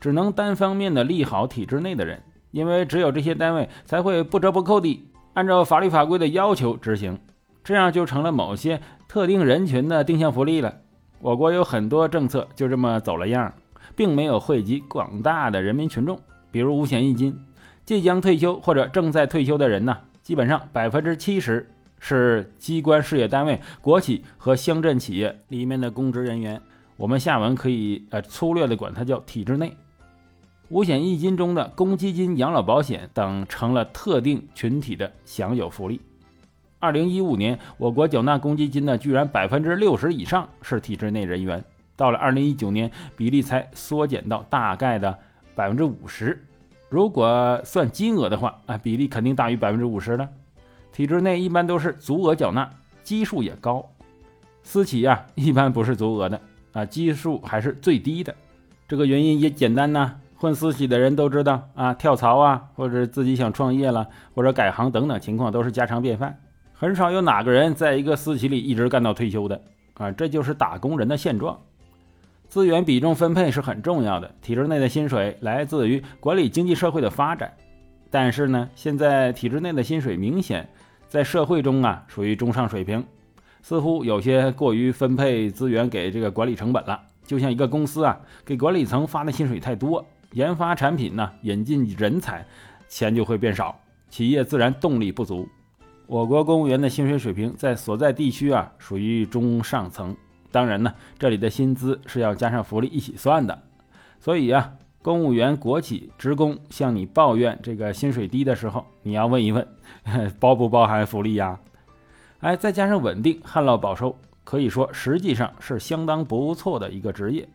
只能单方面的利好体制内的人，因为只有这些单位才会不折不扣地按照法律法规的要求执行，这样就成了某些特定人群的定向福利了。我国有很多政策就这么走了样，并没有惠及广大的人民群众，比如五险一金，即将退休或者正在退休的人呢，基本上百分之七十。是机关事业单位、国企和乡镇企业里面的公职人员，我们下文可以呃粗略的管它叫体制内。五险一金中的公积金、养老保险等成了特定群体的享有福利。二零一五年，我国缴纳公积金的居然百分之六十以上是体制内人员，到了二零一九年，比例才缩减到大概的百分之五十。如果算金额的话，啊，比例肯定大于百分之五十了。体制内一般都是足额缴纳，基数也高；私企呀，一般不是足额的啊，基数还是最低的。这个原因也简单呐，混私企的人都知道啊，跳槽啊，或者自己想创业了，或者改行等等情况都是家常便饭，很少有哪个人在一个私企里一直干到退休的啊，这就是打工人的现状。资源比重分配是很重要的，体制内的薪水来自于管理经济社会的发展，但是呢，现在体制内的薪水明显。在社会中啊，属于中上水平，似乎有些过于分配资源给这个管理成本了。就像一个公司啊，给管理层发的薪水太多，研发产品呢，引进人才，钱就会变少，企业自然动力不足。我国公务员的薪水水平在所在地区啊，属于中上层。当然呢，这里的薪资是要加上福利一起算的。所以啊，公务员、国企职工向你抱怨这个薪水低的时候，你要问一问。包不包含福利呀？哎，再加上稳定、旱涝保收，可以说实际上是相当不错的一个职业。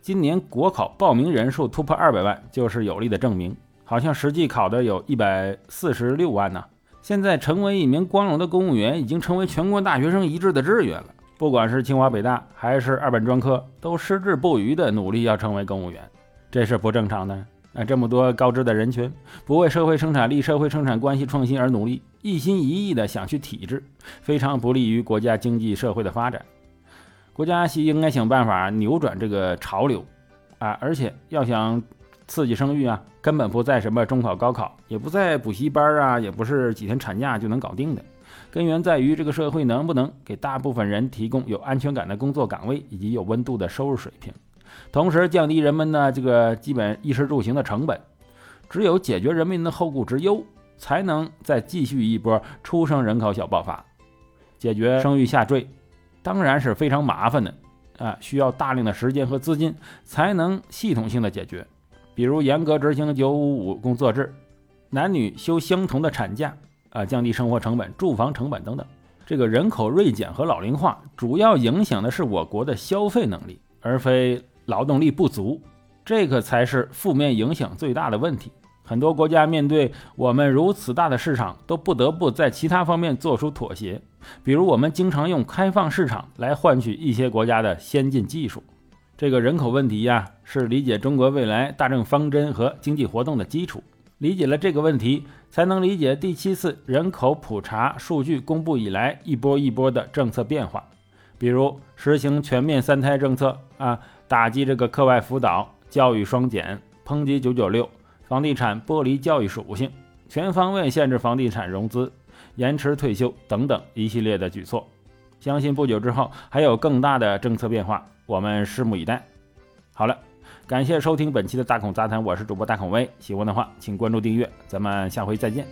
今年国考报名人数突破二百万，就是有力的证明。好像实际考的有一百四十六万呢。现在成为一名光荣的公务员，已经成为全国大学生一致的志愿了。不管是清华北大还是二本专科，都矢志不渝的努力要成为公务员，这是不正常的。那，这么多高知的人群，不为社会生产力、社会生产关系创新而努力，一心一意的想去体制，非常不利于国家经济社会的发展。国家系应该想办法扭转这个潮流，啊，而且要想刺激生育啊，根本不在什么中考、高考，也不在补习班啊，也不是几天产假就能搞定的。根源在于这个社会能不能给大部分人提供有安全感的工作岗位以及有温度的收入水平。同时降低人们的这个基本衣食住行的成本，只有解决人民的后顾之忧，才能再继续一波出生人口小爆发。解决生育下坠，当然是非常麻烦的啊，需要大量的时间和资金才能系统性的解决。比如严格执行九五五工作制，男女休相同的产假啊，降低生活成本、住房成本等等。这个人口锐减和老龄化，主要影响的是我国的消费能力，而非。劳动力不足，这个才是负面影响最大的问题。很多国家面对我们如此大的市场，都不得不在其他方面做出妥协。比如，我们经常用开放市场来换取一些国家的先进技术。这个人口问题呀，是理解中国未来大政方针和经济活动的基础。理解了这个问题，才能理解第七次人口普查数据公布以来一波一波的政策变化。比如，实行全面三胎政策啊。打击这个课外辅导、教育双减、抨击九九六、房地产剥离教育属性、全方位限制房地产融资、延迟退休等等一系列的举措，相信不久之后还有更大的政策变化，我们拭目以待。好了，感谢收听本期的大孔杂谈，我是主播大孔威，喜欢的话请关注订阅，咱们下回再见。